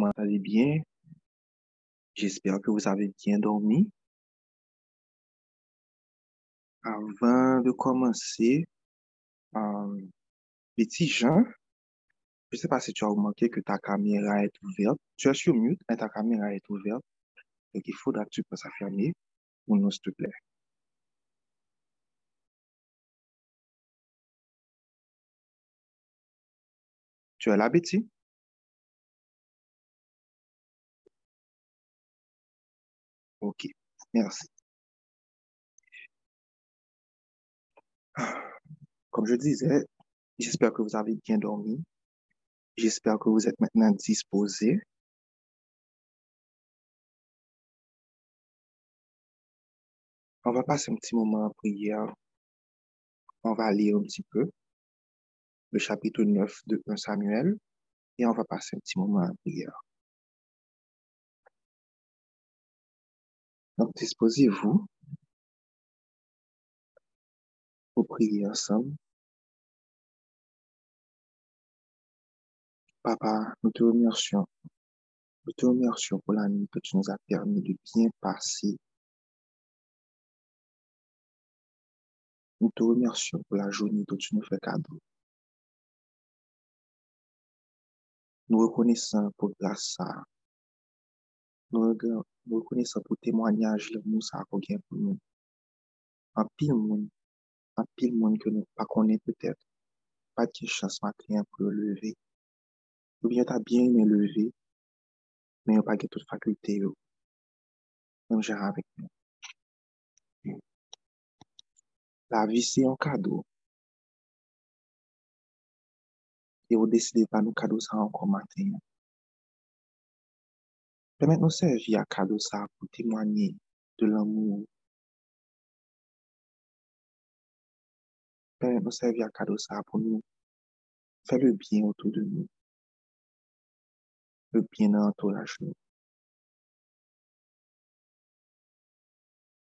Comment allez bien? J'espère que vous avez bien dormi. Avant de commencer, euh, petit Jean, je ne sais pas si tu as remarqué que ta caméra est ouverte. Tu es sur mute, mais ta caméra est ouverte. Donc, il faudra que tu passes à fermer pour nous, s'il te plaît. Tu es là, Betty? Ok, merci. Comme je disais, j'espère que vous avez bien dormi. J'espère que vous êtes maintenant disposés. On va passer un petit moment en prière. On va lire un petit peu le chapitre 9 de 1 Samuel et on va passer un petit moment en prière. Donc, disposez-vous pour prier ensemble. Papa, nous te remercions. Nous te remercions pour la nuit que tu nous as permis de bien passer. Nous te remercions pour la journée que tu nous fais cadeau. Nous reconnaissons pour grâce ça. Nous reconnaissons pour témoignage nous ça pour nous. En pile monde, en pile monde que nous pas connaît peut-être. Pas de chance matin pour le lever. Ou bien t'as bien aimé lever, mais on pas de toute faculté. Même j'ai avec nous. La vie, c'est un cadeau. Et vous décidez pas nous cadeau ça encore matin. Permettez-nous servir à cadeau pour témoigner de l'amour. Permettez-nous servir à cadeau pour nous faire le bien autour de nous. Le bien dans l'entourage nous.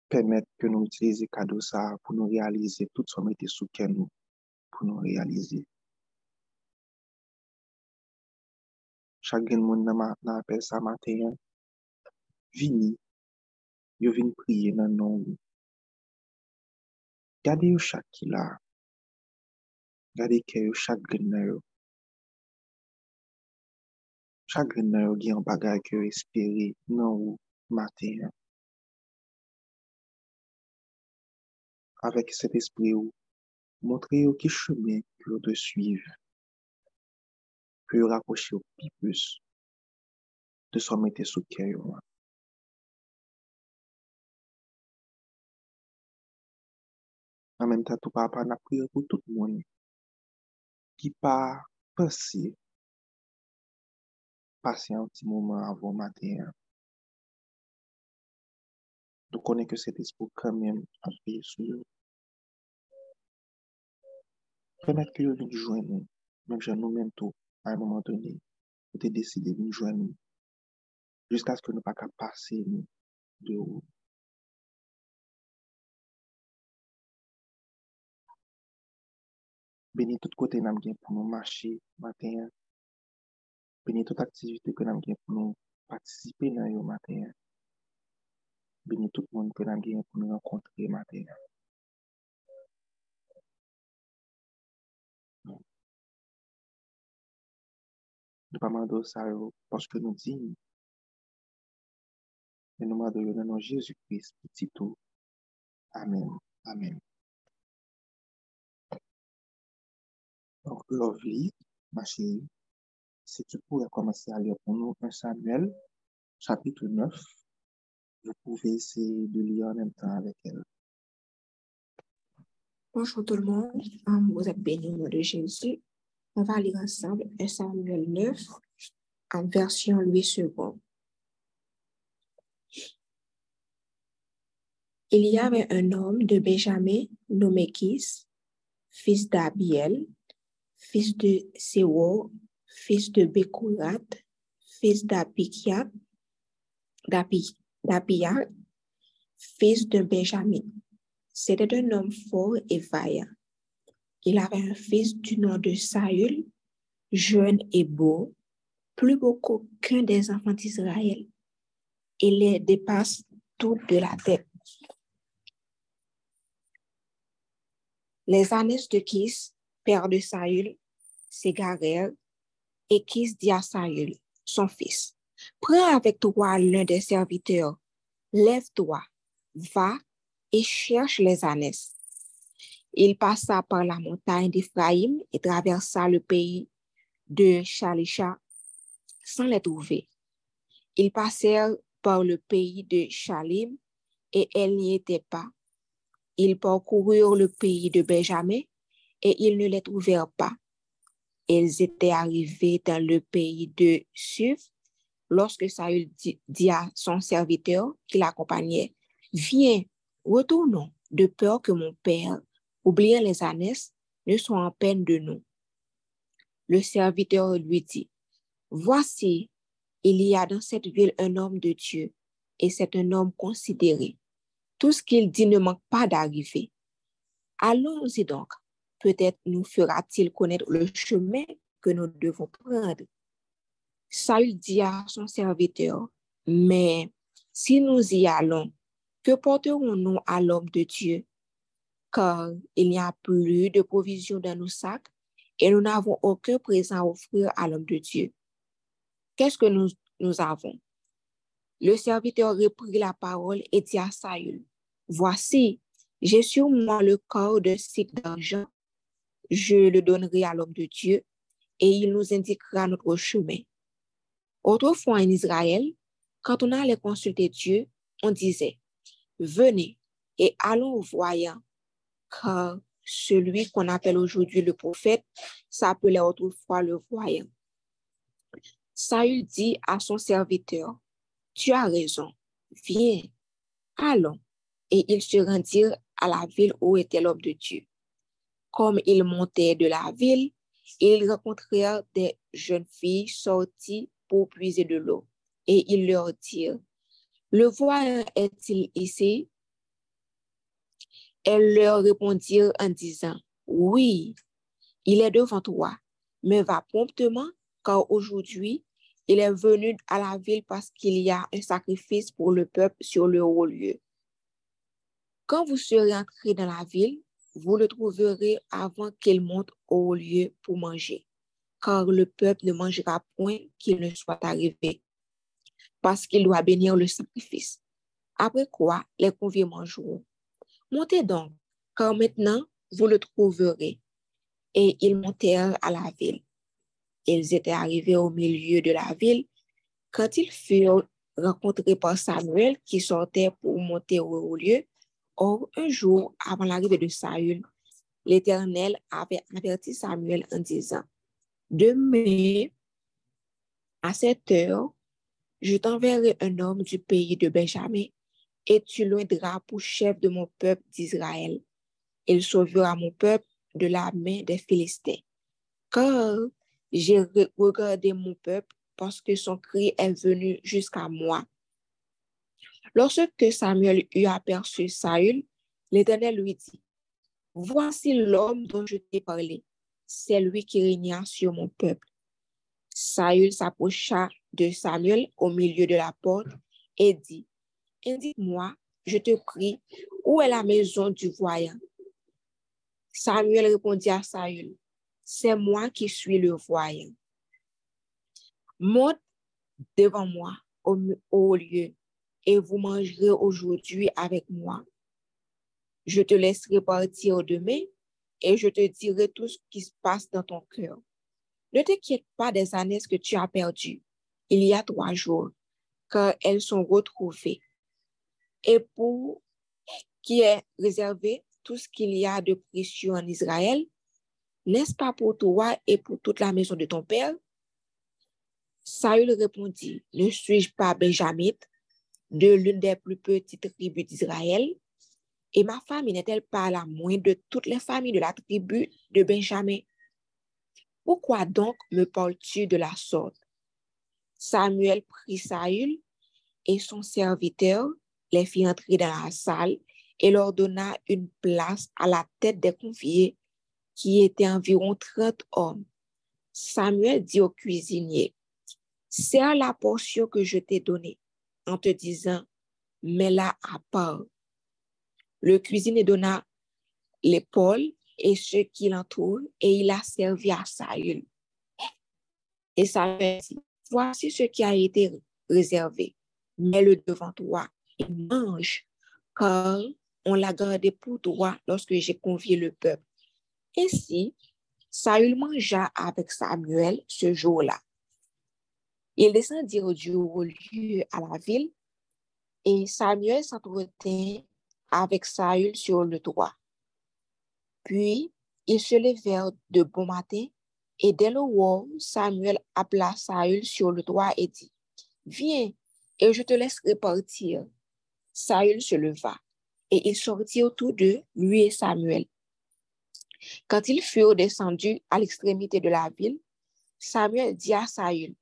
Permettre que nous utilisions cadeau pour nous réaliser tout ce qu'on était sous nous, pour nous réaliser. Chaque monde dans appel ça matin, vini, yo vin prier dans nom. Gardez yo chaque qui là. Gardez que yo chaque grain Chaque grain qui en bagage que espérer non matin. Avec cet esprit ou montrez qui chemin que vous devez suivre. Que vous rapprochez au plus de son mettre sous cœur. an menm tatou pa pa na priye pou tout moun ki pa pase pase an ti mouman avon maten an. Nou konen ke set espou kanmen an priye sou yo. Premet ke yo vin jwen nou, menm jan nou menm tou, a yon mouman toni, ou te deside vin jwen nou, jiska sken nou pa ka pase nou de ou. Beni tout kote nam gen pou nou mache maten. Beni tout aktivite ke nam gen pou nou patisipe nan yo maten. Beni tout moun ke nam gen pou nou renkontre maten. Nou pa mando sa yo poske nou di. Men nou mando yo nanon Jezu Christ piti tou. Amen. Amen. Donc, Lovely, ma chérie, si tu pourrais commencer à lire pour nous un Samuel, chapitre 9, vous pouvez essayer de lire en même temps avec elle. Bonjour tout le monde, vous êtes bénis au nom de Jésus. On va lire ensemble un Samuel 9 en version Louis II. Il y avait un homme de Benjamin nommé Kis, fils d'Abiel, fils de Sewo, fils de Bekourat, fils d'Apikiat, d'Apia, fils de Benjamin. C'était un homme fort et vaillant. Il avait un fils du nom de Saül, jeune et beau, plus beaux qu'aucun des enfants d'Israël et les dépasse tout de la tête. Les ânes de Kis, père de Saül, s'égarèrent et Kis dit à Saül, son fils, prends avec toi l'un des serviteurs, lève-toi, va et cherche les ânes. Il passa par la montagne d'Éphraïm et traversa le pays de Shalisha sans les trouver. Ils passèrent par le pays de Shalim et elles n'y étaient pas. Ils parcoururent le pays de Benjamin et ils ne les trouvèrent pas. Ils étaient arrivés dans le pays de Suf lorsque Saül dit à son serviteur qui l'accompagnait, Viens, retournons, de peur que mon père, oubliant les ânes, ne soit en peine de nous. Le serviteur lui dit, Voici, il y a dans cette ville un homme de Dieu, et c'est un homme considéré. Tout ce qu'il dit ne manque pas d'arriver. Allons-y donc. Peut-être nous fera-t-il connaître le chemin que nous devons prendre. Saül dit à son serviteur, mais si nous y allons, que porterons-nous à l'homme de Dieu? Car il n'y a plus de provisions dans nos sacs et nous n'avons aucun présent à offrir à l'homme de Dieu. Qu'est-ce que nous, avons? Le serviteur reprit la parole et dit à Saül, Voici, j'ai sur moi le corps de cycle d'argent. Je le donnerai à l'homme de Dieu et il nous indiquera notre chemin. Autrefois en Israël, quand on allait consulter Dieu, on disait, Venez et allons au voyant, car celui qu'on appelle aujourd'hui le prophète s'appelait autrefois le voyant. Saül dit à son serviteur, Tu as raison, viens, allons. Et ils se rendirent à la ville où était l'homme de Dieu. Comme ils montaient de la ville, ils rencontrèrent des jeunes filles sorties pour puiser de l'eau. Et ils leur dirent, Le voyant est-il ici? Elles leur répondirent en disant, Oui, il est devant toi, mais va promptement car aujourd'hui, il est venu à la ville parce qu'il y a un sacrifice pour le peuple sur le haut lieu. Quand vous serez entré dans la ville, vous le trouverez avant qu'il monte au lieu pour manger, car le peuple ne mangera point qu'il ne soit arrivé, parce qu'il doit bénir le sacrifice. Après quoi, les conviés mangeront. Montez donc, car maintenant vous le trouverez. Et ils montèrent à la ville. Ils étaient arrivés au milieu de la ville quand ils furent rencontrés par Samuel qui sortait pour monter au lieu. Or, un jour avant l'arrivée de Saül, l'Éternel avait averti Samuel en disant, Demain, à cette heure, je t'enverrai un homme du pays de Benjamin et tu l'oindras pour chef de mon peuple d'Israël. Il sauvera mon peuple de la main des Philistins. Car j'ai regardé mon peuple parce que son cri est venu jusqu'à moi. Lorsque Samuel eut aperçu Saül, l'Éternel lui dit, Voici l'homme dont je t'ai parlé, c'est lui qui régna sur mon peuple. Saül s'approcha de Samuel au milieu de la porte et dit, Indique-moi, je te prie, où est la maison du voyant? Samuel répondit à Saül, c'est moi qui suis le voyant. Monte devant moi au, au lieu et vous mangerez aujourd'hui avec moi. Je te laisserai partir demain et je te dirai tout ce qui se passe dans ton cœur. Ne t'inquiète pas des années que tu as perdues il y a trois jours, car elles sont retrouvées. Et pour qui est réservé tout ce qu'il y a de précieux en Israël, n'est-ce pas pour toi et pour toute la maison de ton père? Saül répondit, ne suis-je pas Benjamin, de l'une des plus petites tribus d'Israël? Et ma famille n'est-elle pas la moindre de toutes les familles de la tribu de Benjamin? Pourquoi donc me parles-tu de la sorte? Samuel prit Saül et son serviteur, les fit entrer dans la salle et leur donna une place à la tête des conviés qui était environ 30 hommes. Samuel dit au cuisinier, serre la portion que je t'ai donnée en te disant, mets-la à part. Le cuisinier donna l'épaule et ceux qui l'entourent, et il a servi à Saül. Et Saül dit, voici ce qui a été réservé, mets-le devant toi et mange, car on l'a gardé pour toi lorsque j'ai convié le peuple. Ainsi, Saül mangea avec Samuel ce jour-là. Il descendit du haut lieu à la ville, et Samuel s'entretint avec Saül sur le toit. Puis, ils se levèrent de bon matin, et dès le jour, Samuel appela Saül sur le toit et dit, Viens, et je te laisserai partir. Saül se leva, et il sortit autour d'eux, lui et Samuel. Quand ils furent descendus à l'extrémité de la ville, Samuel dit à Saül,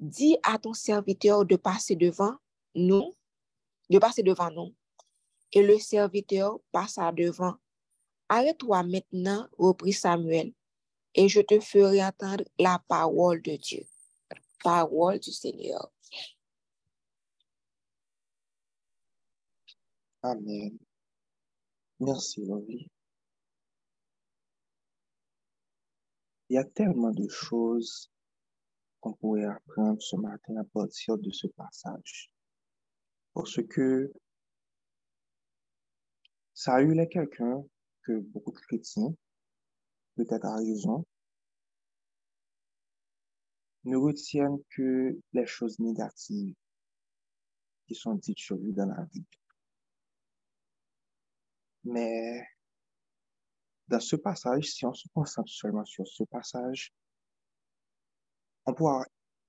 Dis à ton serviteur de passer devant nous, de passer devant nous. Et le serviteur passa devant. Arrête-toi maintenant, reprit Samuel, et je te ferai entendre la parole de Dieu. Parole du Seigneur. Amen. Merci, Lovely. Il y a tellement de choses qu'on pourrait apprendre ce matin à partir de ce passage. Parce que Saül est quelqu'un que beaucoup de chrétiens, peut-être à raison, ne retiennent que les choses négatives qui sont dites sur lui dans la Bible. Mais dans ce passage, si on se concentre seulement sur ce passage, on pourra,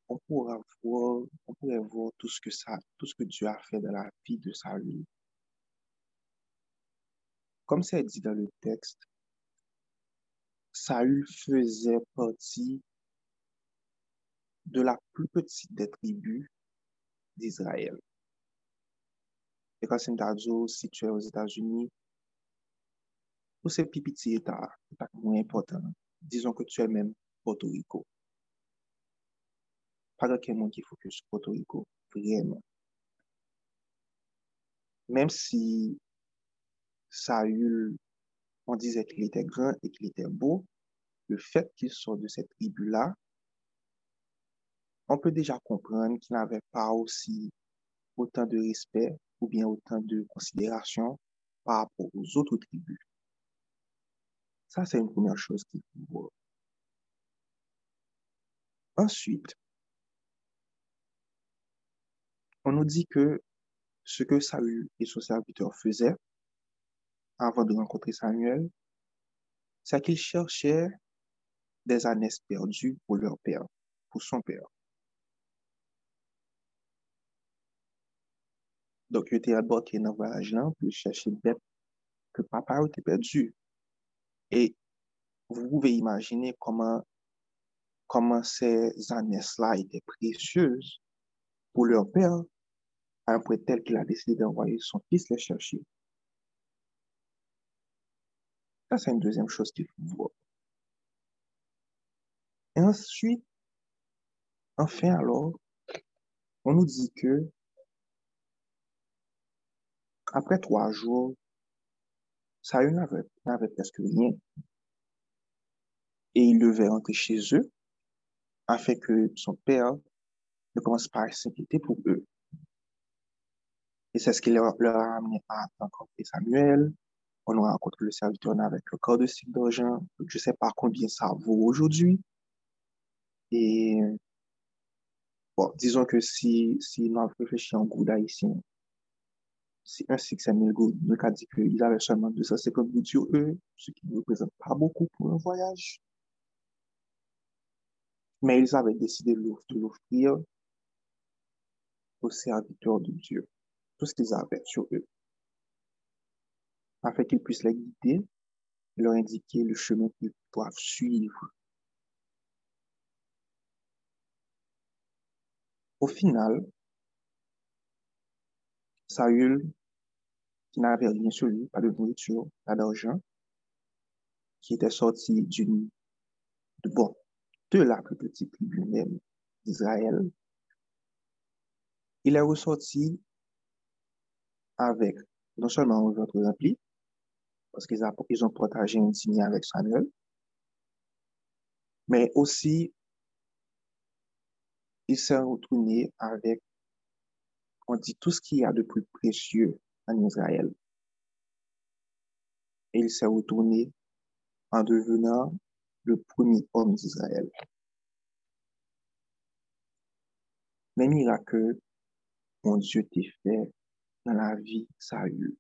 on pourra voir, on pourrait voir tout ce que ça, tout ce que Dieu a fait dans la vie de Saül. Comme c'est dit dans le texte, Saül faisait partie de la plus petite des tribus d'Israël. Et quand c'est situé aux États-Unis, pour ces petits États, pas moins important, disons que tu es même Porto Rico. Pas de monde qui focus sur Porto Rico, vraiment. Même si Saül, on disait qu'il était grand et qu'il était beau, le fait qu'il soit de cette tribu-là, on peut déjà comprendre qu'il n'avait pas aussi autant de respect ou bien autant de considération par rapport aux autres tribus. Ça, c'est une première chose qu'il faut voir. Ensuite, on nous dit que ce que Saül et son serviteur faisaient avant de rencontrer Samuel, c'est qu'ils cherchaient des ânes perdues pour leur père, pour son père. Donc, il était embarqué dans le voyage pour chercher bête que papa était perdu. Et vous pouvez imaginer comment, comment ces ânesses-là étaient précieuses pour leur père, à un tel qu'il a décidé d'envoyer son fils les chercher. Ça, c'est une deuxième chose qu'il faut voir. Et ensuite, enfin alors, on nous dit que après trois jours, Saül n'avait presque rien. Et il devait rentrer chez eux afin que son père ne commence pas à s'inquiéter pour eux. Et c'est ce qui leur, a amené à rencontrer Samuel. On a rencontré le serviteur avec le corps de cycle d'argent. Je ne sais pas combien ça vaut aujourd'hui. Et bon, disons que si, si on réfléchit en goût d'haïtien, c'est un succès mais le cas dit qu'ils avaient seulement 250 gouttes eux, ce qui ne représente pas beaucoup pour un voyage. Mais ils avaient décidé de l'offrir aux serviteurs de Dieu, tout ce qu'ils avaient sur eux, afin qu'ils puissent les guider leur indiquer le chemin qu'ils doivent suivre. Au final, Saül, qui n'avait rien sur lui, pas de nourriture, pas d'argent, qui était sorti d'une, de, bon, de la plus petite tribu même d'Israël, il est ressorti avec non seulement un ventre rempli, parce qu'ils ont partagé une signe avec Samuel, mais aussi il s'est retourné avec, on dit, tout ce qu'il y a de plus précieux en Israël. Et il s'est retourné en devenant le premier homme d'Israël. Les miracles, mon Dieu t'a fait nan la vi sa yu.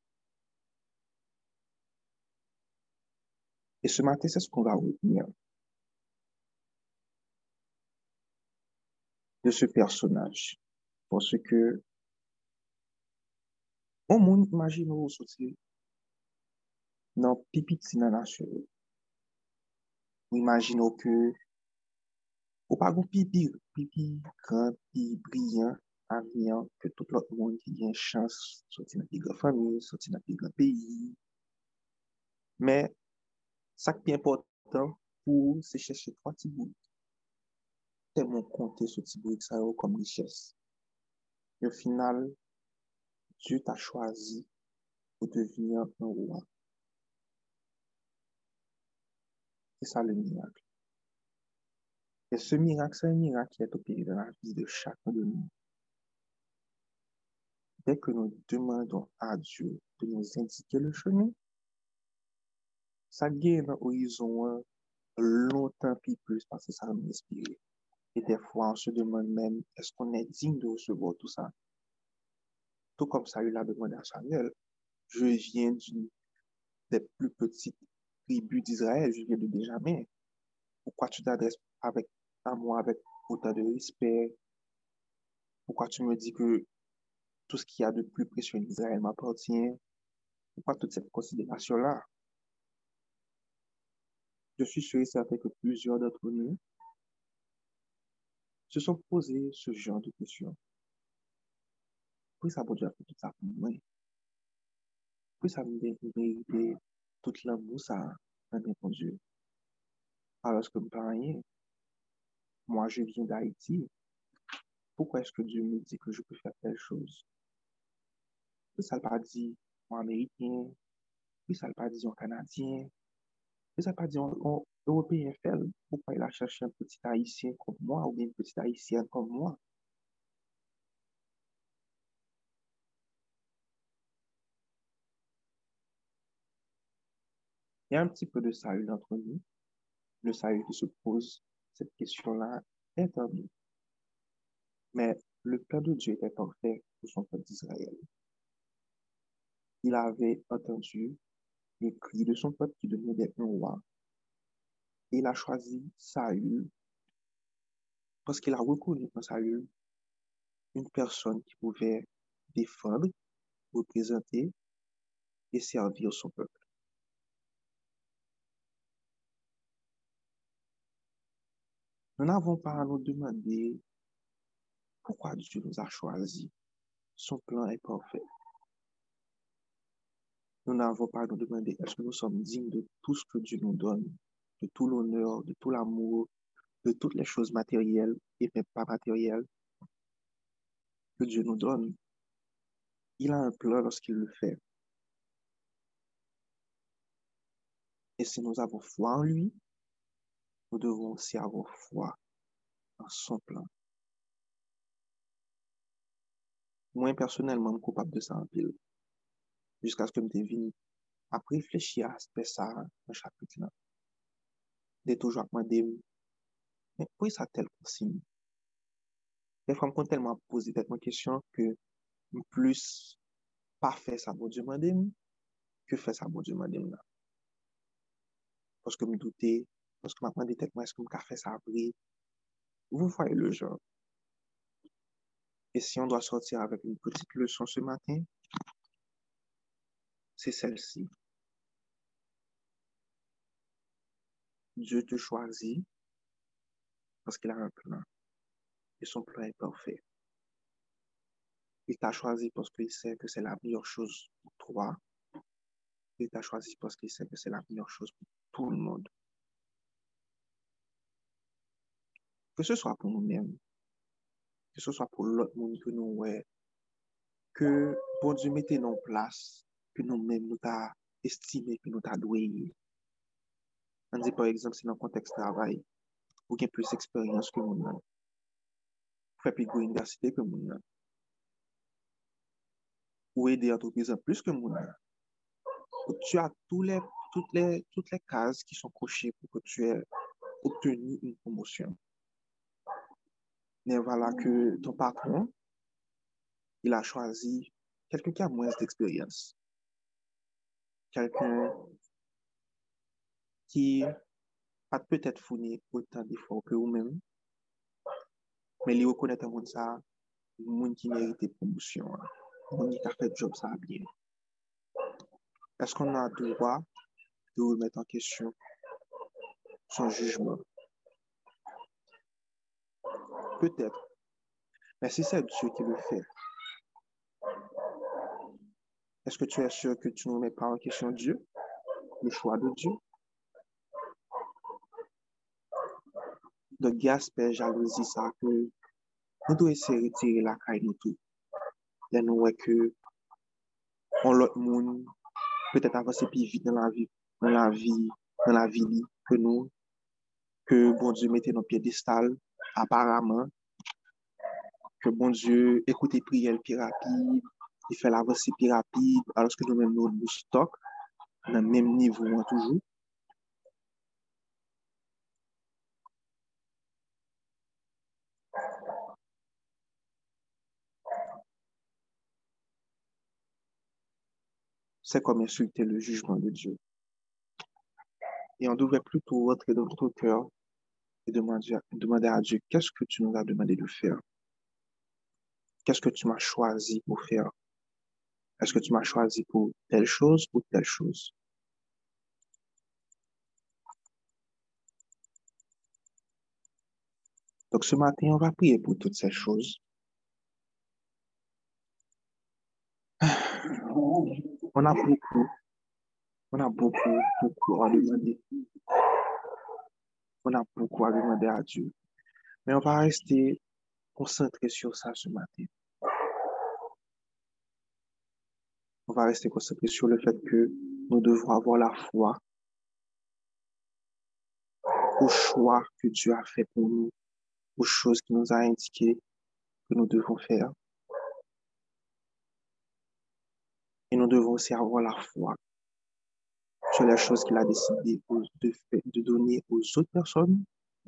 Et ce matin, c'est ce qu'on va retenir de ce personnage. Parce que, bon on moun imagine ou soti nan pipit si nan asye. Ou imagine ou ke ou pa goun pipi, pipi, gran, pipi, briyan, avion, que tout le monde qui a une chance sortir dans une grande famille, sortir dans un grand pays. Mais, ça qui est important pour se chercher trois petits bouts tellement compter ce petit bruit ça comme richesse. Et au final, Dieu t'a choisi pour devenir un roi. C'est ça le miracle. Et ce miracle, c'est un miracle qui est opéré dans la vie de chacun de nous. Dès que nous demandons à Dieu de nous indiquer le chemin, ça gagne un horizon longtemps plus parce que ça nous inspire. Et des fois, on se demande même, est-ce qu'on est digne de recevoir tout ça? Tout comme ça, il a demandé à Samuel. Je viens d'une des plus petites tribus d'Israël, je viens de Benjamin. Pourquoi tu t'adresses avec, à moi avec autant de respect? Pourquoi tu me dis que tout ce qu'il y a de plus précieux en Israël m'appartient? Pourquoi toute cette considération-là? Je suis sûr et certain que plusieurs d'entre nous se sont posés ce genre de questions. Pourquoi ça peut fait tout ça pour moi? Pourquoi ça me mérité tout l'amour ça m'a répondu? Alors que pas rien. Moi, je viens d'Haïti. Pourquoi est-ce que Dieu me dit que je peux faire telle chose? Pourquoi ça ne pas dit moi américain? Pourquoi ça ne pas dit en canadien? Pourquoi ça ne pas dit en, Européen fait, pourquoi il a cherché un petit haïtien comme moi ou bien une petite haïtienne comme moi? Il y a un petit peu de salut entre nous. Le salut qui se pose, cette question-là est en nous. Mais le plan de Dieu était parfait pour son peuple d'Israël. Il avait entendu le cri de son peuple qui demandait un roi il a choisi Saül parce qu'il a reconnu dans Saül une personne qui pouvait défendre, représenter et servir son peuple. Nous n'avons pas à nous demander pourquoi Dieu nous a choisis. Son plan est parfait. Nous n'avons pas à nous demander est-ce que nous sommes dignes de tout ce que Dieu nous donne de tout l'honneur, de tout l'amour, de toutes les choses matérielles et même pas matérielles que Dieu nous donne? Il a un plan lorsqu'il le fait. Et si nous avons foi en lui, nous devons aussi avoir foi en son plan. Moi, personnellement, je suis coupable de ça en pile. Jiska skèm te vini. Apre flechi aspe sa nan chapit la. De toujwa akman dem. Men pou y sa tel konsim? De fwa m kon telman posi tetman kesyon ke m plus pa fè sa bon diyo man dem ke fè sa bon diyo man dem la. Poske m doutè, poske m akman de tetman eske m ka fè sa apri. Vous voyez le genre. Et si on doit sortir avec une petite leçon ce matin, c'est celle-ci. Dieu te choisit parce qu'il a un plan. Et son plan est parfait. Il t'a choisi parce qu'il sait que c'est la meilleure chose pour toi. Il t'a choisi parce qu'il sait que c'est la meilleure chose pour tout le monde. Que ce soit pour nous-mêmes, ke se swa pou lot moun ke nou wè, ke bon Diyo mette nou plas, ke nou men nou ta estime, ke nou ta dweye. An di, par exemple, se nan konteks travay, ou gen plus eksperyans ke moun nan. Fè pi gwen universite ke moun nan. Ou e de antropizan plus ke moun nan. Ou tu a tout les, toutes, les, toutes les cases qui sont cochées pou que tu aies obtenu une promotion. Mais voilà que ton patron, il a choisi quelqu'un qui a moins d'expérience. quelqu'un qui a peut-être fourni autant d'efforts que vous-même, mais il reconnaît comme ça, le monde qui mérite promotion, le monde qui a fait job ça bien. Est-ce qu'on a le droit de remettre en question son jugement? Peut-être. Mais si c'est Dieu qui le fait, Est-ce que tu es sûr que tu ne remets pas en question Dieu, le choix de Dieu? Don gen asper jalouzi sa ke nou do ese retire la kay nou tou. Den nou wè ke on lot moun petèt avanse pi vit nan la vi, nan la vi, nan la vi li ke nou, ke bon Diyo mette nou piedestal aparaman, ke bon Diyo ekoute priyel pi rapide, e fe la vosi pi rapide, aloske nou men nou nou stok, nan menm nivou an toujou. Se kom insulte le jujman de Dieu. Et on devrait plutôt rentrer dans notre cœur et demander à Dieu, qu'est-ce que tu nous as demandé de faire? Qu'est-ce que tu m'as choisi pour faire? Est-ce que tu m'as choisi pour telle chose ou telle chose? Donc ce matin, on va prier pour toutes ces choses. On a beaucoup on a beaucoup, beaucoup à demander. On a beaucoup à demander à Dieu. Mais on va rester concentré sur ça ce matin. On va rester concentré sur le fait que nous devons avoir la foi au choix que Dieu a fait pour nous, aux choses qu'il nous a indiquées que nous devons faire. Et nous devons aussi avoir la foi sur les choses qu'il a décidé de, donner aux autres personnes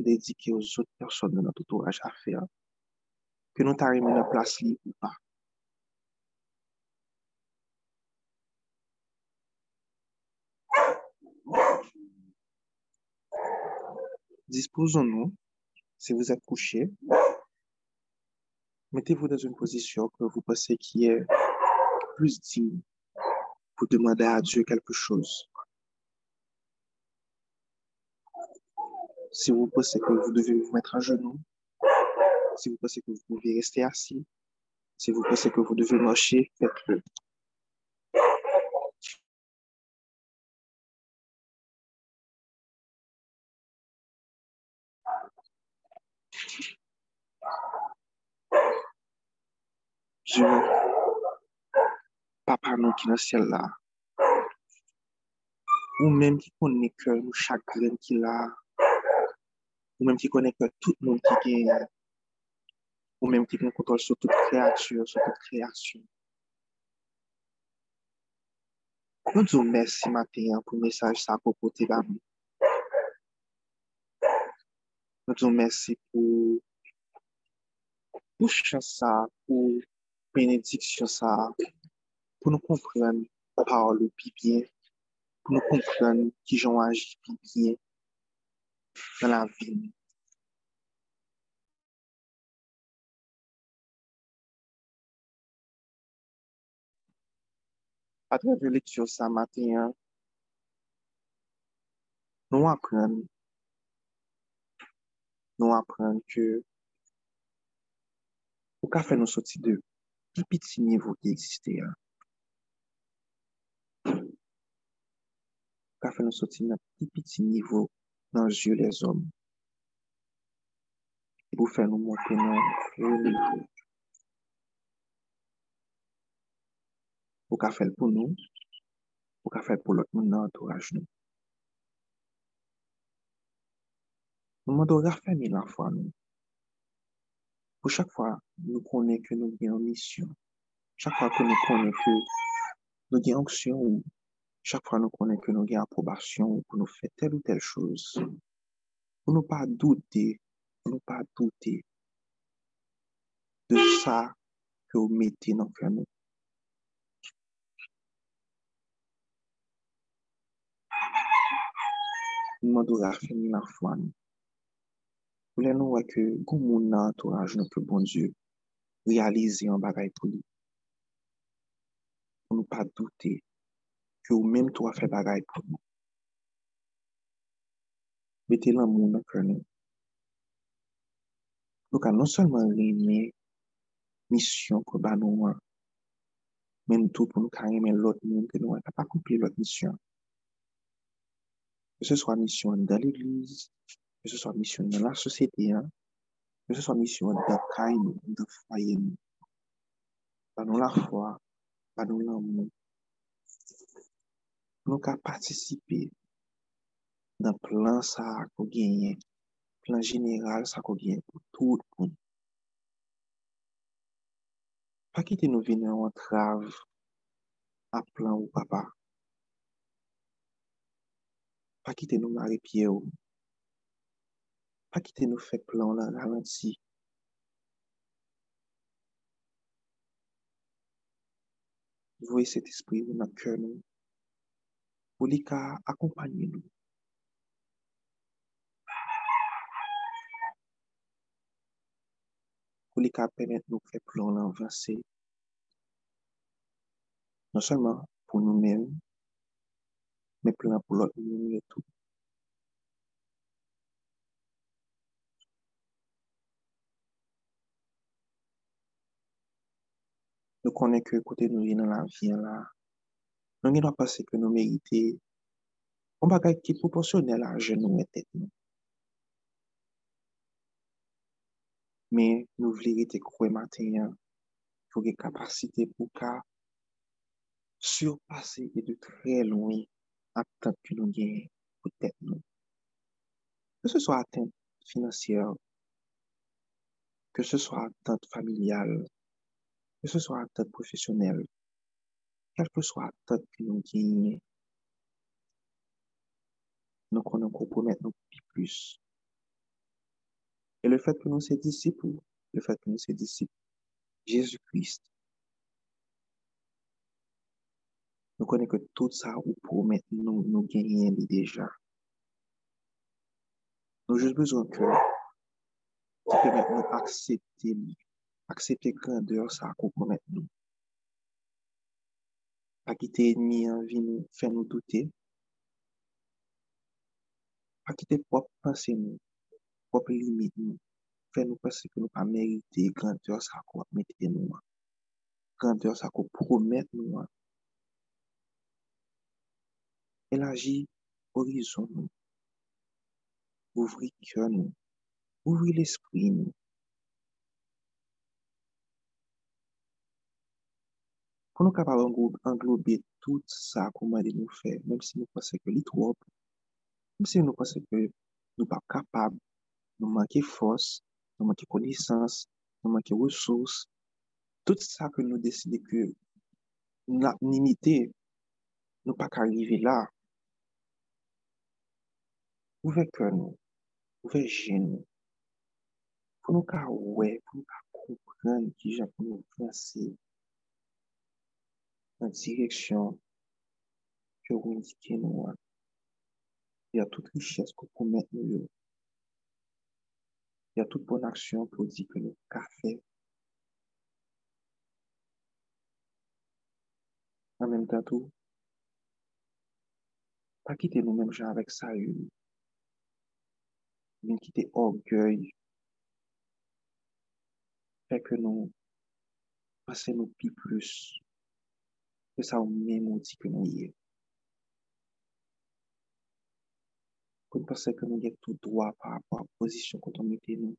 et aux autres personnes de notre entourage à faire. Que nous t'arrivons à place libre ou pas. Disposons-nous, si vous êtes couché, mettez-vous dans une position que vous pensez qui est plus digne pour demander à Dieu quelque chose. Si vous pensez que vous devez vous mettre à genoux, si vous pensez que vous pouvez rester assis, si vous pensez que vous devez marcher, faites-le. Diyo, papa nou ki nan sel la, ou menm ki konen ke nou chakren ki la, ou menm ki konen ke tout moun ki gen, ou menm ki gen kontrol sou tout kreatur, sou tout kreasyon. Nou diyo mersi maten pou mesaj sa pou pote ba mi. Nou diyo mersi pou pou chansa, pou benediksyon sa pou nou kompren parol pi bien, pou nou kompren ki jan waj pi bien nan la vin. A travè leksyon sa maten, nou apren, nou apren ke ou ka fè nou soti de ou. pi piti nivou ki eksiste ya. Ka fè nou soti nan pi piti nivou nan jyo les om. Pou fè nou mwote nan vre nivou. Pou ka fè l pou nou, pou ka fè l pou lot moun nan antouraj nou. Nou mwote ou rafè mi lan fwa nou. Pou chak fwa nou konen ke nou gen misyon, chak fwa ke nou konen ke nou gen anksyon ou chak fwa nou konen ke nou gen aprobasyon ou pou nou fè tel ou tel chouz, pou nou pa doute, pou nou pa doute de sa ke ou mette nan fè nou. Nou mandou la fè ni la fwa nou. Ou lè nou wè ke goun moun nan entouraj nou ke bon Diyo realize yon bagay pou nou. Pou nou pa doute ke ou mèm tou a fè bagay pou nou. Mète lan moun nan kè nou. Nou ka non solman remè misyon pou ba nou an, men tou pou nou ka remè lot moun ke nou an, ta pa koupli lot misyon. Ke se swa misyon dan l'Eglise, que ce soit mission dans la société, hein, que ce soit mission dans caille, dans foyer, pas dans la foi, pas dans l'amour. Nous qu'à participer dans plan ça qu'on gagne, plan général ça qu'on gagne pour tout le monde. Pas quitter nous venir en trave à plan ou papa. Pas quitter nous marie pied ou pa kite nou fek plan la ralanti. Vouye set espri ou nan kèr nou, pou li ka akompanyen nou. Pou li ka pemet nou fek plan la avanse, non seman pou nou men, men plan pou lot nou etou. nou konen ke kote nou ye nan la vyen la, nou gen wap pase ke nou merite, an bagay ki proporsyonel a jen nou etet nou. Men nou vleri te kwe maten yan, pou gen kapasite pou ka surpase e de tre louni ap tat ki nou gen pou tet nou. Ke se so atent finansyer, ke se so atent familial, que ce soit attente professionnelle, quelle que soit attente que nous gagnons, nous connaissons compromettre nous plus. Et le fait que nous sommes disciples, le fait que nous sommes disciples, Jésus-Christ, nous connaissons que tout ça ou promet nous, nous gagnons déjà. Nous avons juste besoin que qui permet nous accepter aksepte grandeur sa akou komet nou. Pakite enmi anvi nou, fè nou doute. Pakite pop panse nou, pop limit nou, fè nou panse ki nou pa merite grandeur sa akou apmete nou an. Grandeur sa akou promet nou an. Elagi orizon nou. Ouvri kyon nou. Ouvri l'esprit nou. Kon nou kapab englobe tout sa kouman de nou fè, mèm si nou pase ke li trop, mèm si nou pase ke nou pa kapab, nou manke fos, nou manke konisans, nou manke wosous, tout sa ke nou deside ke nou la nimite, nou pa ka arrive la. Ouve ke nou, ouve jen nou, pou nou ka wè, pou nou ka koupren ki jan pou nou vansè, direction que vous indiquez nous. Il y a toute richesse que vous mettez. Il y a toute bonne action pour dire que nous fait. En même temps, pas quitter nous-mêmes gens avec ça, mais quitter orgueil, fait que nous passons nos plus plus que ça au même dit que nous y est. Pour penser que nous avons tout droit par rapport à la position qu'on a mis nous.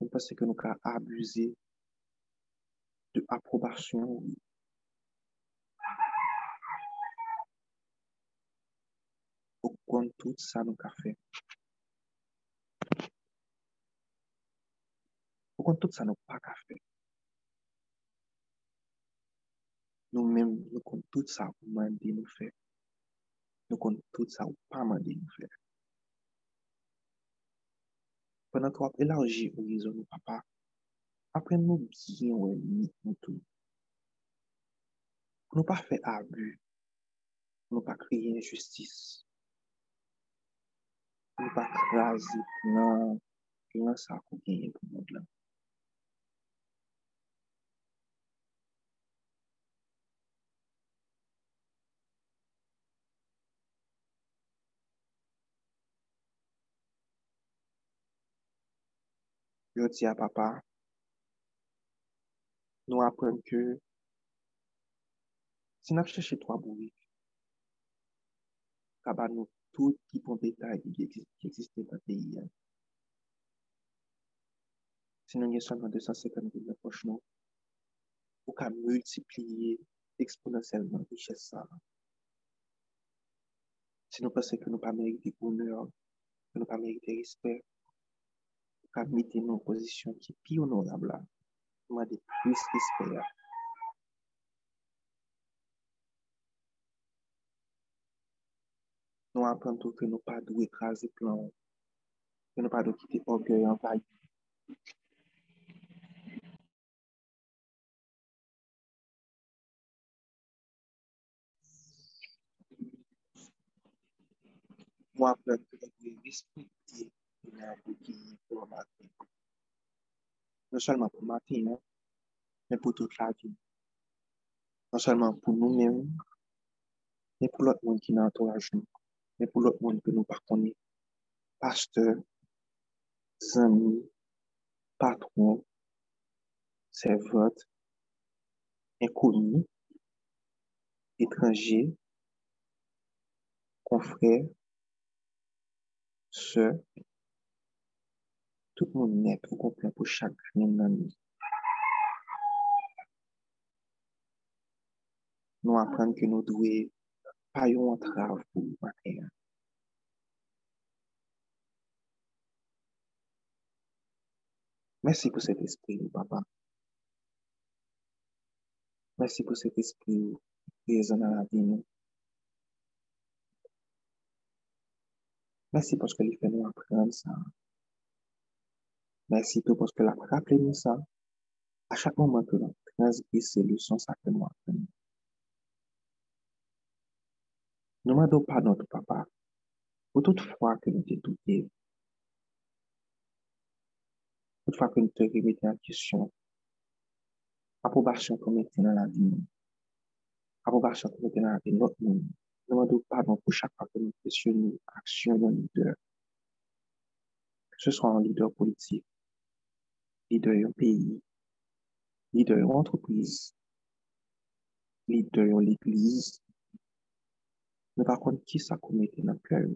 nous pensons que nous avons abusé de approbation. Au compte tout ça, nous avons fait. Au compte tout ça, nous pas fait. Nou men, nou kon tout sa ou mande nou fe. Nou kon tout sa ou pa mande nou fe. Panan kwa ap elarji ou gizon nou papa, apren nou bizyon ou enmik nou tou. Nou pa fe abu, nou pa kriye injustis. Nou pa krasi nan, nan sa kou genye pou moun lan. yo di a papa, nou apren ke si nap chèche 3 bourik, kaba nou tout ki pon detay ki eksiste nan peyi ya. Si nou nye solman 250 000 nan poch nou, ou ka multipliye eksponansyelman riches sa. Si nou pase ke nou pa merite bonheur, ke nou pa merite respect, kab mette nou pozisyon ki pi honorable la, mwen de plus rispe la. Nou apren tou ke nou pa dou ekraze plan, ke nou pa dou kite orgey anvay. Mwen apren tou ke nou respite pour. Non seulement pour le matin, hein, mais pour toute la vie. Non seulement pour nous-mêmes, mais pour l'autre monde qui nous entourage mais pour l'autre monde que nous ne connaissons pas. Pasteur, amis, patron, servante, inconnu, étranger, confrère, sœur, Tout moun net ou komplan pou chak moun nan nou. Nou apren ke nou dwe payon antrav pou mater. Mersi pou set espri ou, Baba. Mersi pou set espri ou, rezon nan la vi nou. Mersi pou se li fè nou apren sa. Merci tout parce que la rappelé nous ça. À chaque moment que nous transgressons leçons, ça que nous. Nous demandons pas notre papa pour toute fois que nous te douté, toutefois que nous te remettons en question, approbation qu'on mettait dans la vie, nous. approbation qu'on mettait dans la vie de l'autre monde. Nous demandons pardon pour chaque fois que nous questionnons l'action d'un leader, que ce soit un leader politique, lider peyi, lider entreprise, lider l'eglise, nou pa kon ki sa komete nan kèl.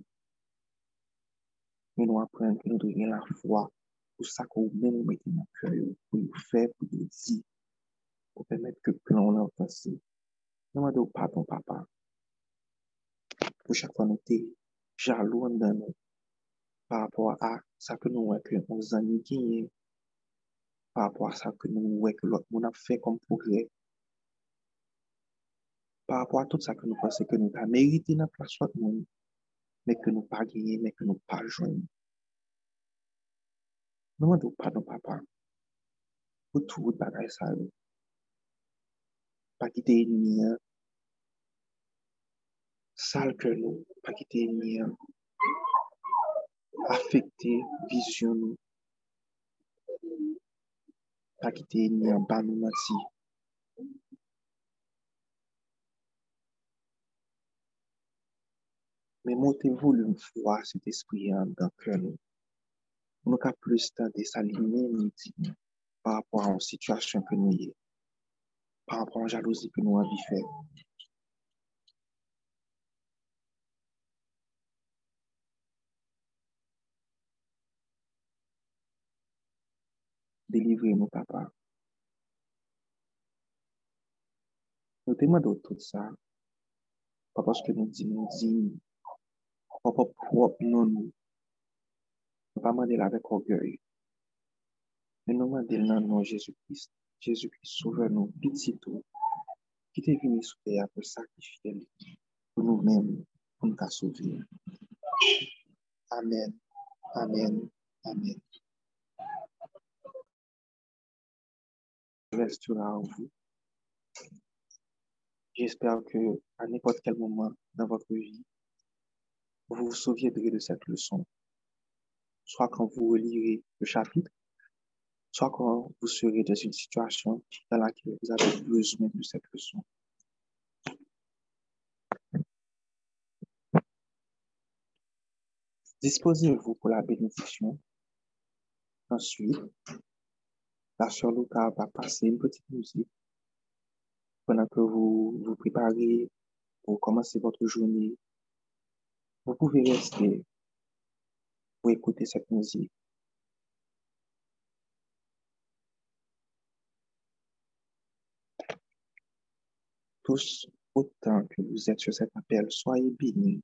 Nou nou apren ki nou doyen la fwa pou sa kon men nou mette nan kèl, pou nou fè, pou nou di, pou pèmèt ke plan nan fwase. Nou adou pa ton papa. Pou chakwa nou te jalou an dan nou, pa apwa a sa ke nou wè kè an zan ni genye, par rapport à ça que nous voyons que l'autre monde a fait comme progrès. Par rapport à tout ça que nous pensons que nous avons mérité dans la place l'autre monde, mais que nous pas gagné, mais que nous pas joint. Nous demandons pardon, papa, pour tout bagage ça. Euh, pas quitter ennemi, sale que nous, pas quitter ennemi, affecter vision nous. Pas quitter l'ennemi en bas nous menti. Mais montez-vous le foi cet esprit hein, dans cœur nous. Avons plus temps de s'aligner par rapport à une situation que nous y par rapport à la jalousie que nous avons fait. Délivrez-nous, papa. Nous demandons tout ça. Pas parce que nous disons, nous pas propre, non, nous. Nous pas demander avec orgueil. Mais nous demandons dans nom Jésus-Christ. Jésus-Christ, sauve-nous, petit tout. Qui t'est venu sur terre pour sacrifier pour nous-mêmes, pour nous sauver? Amen. Amen. Amen. Restera en vous. J'espère que à n'importe quel moment dans votre vie, vous vous souviendrez de cette leçon. Soit quand vous relirez le chapitre, soit quand vous serez dans une situation dans laquelle vous avez besoin de cette leçon. Disposez-vous pour la bénédiction. Ensuite, la sœur Luca va passer une petite musique pendant que vous vous préparez pour commencer votre journée. Vous pouvez rester pour écouter cette musique. Tous, autant que vous êtes sur cet appel, soyez bénis.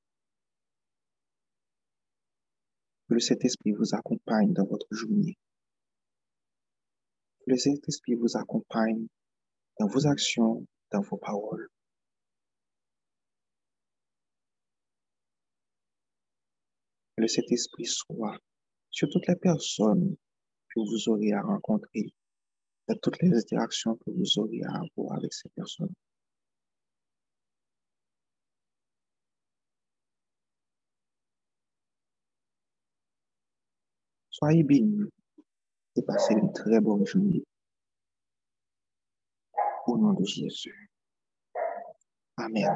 Que le Saint-Esprit vous accompagne dans votre journée le Saint-Esprit vous accompagne dans vos actions, dans vos paroles. le Saint-Esprit soit sur toutes les personnes que vous aurez à rencontrer, dans toutes les interactions que vous aurez à avoir avec ces personnes. Soyez bénis et passez une très bonne journée. Au nom de Jésus. Amen.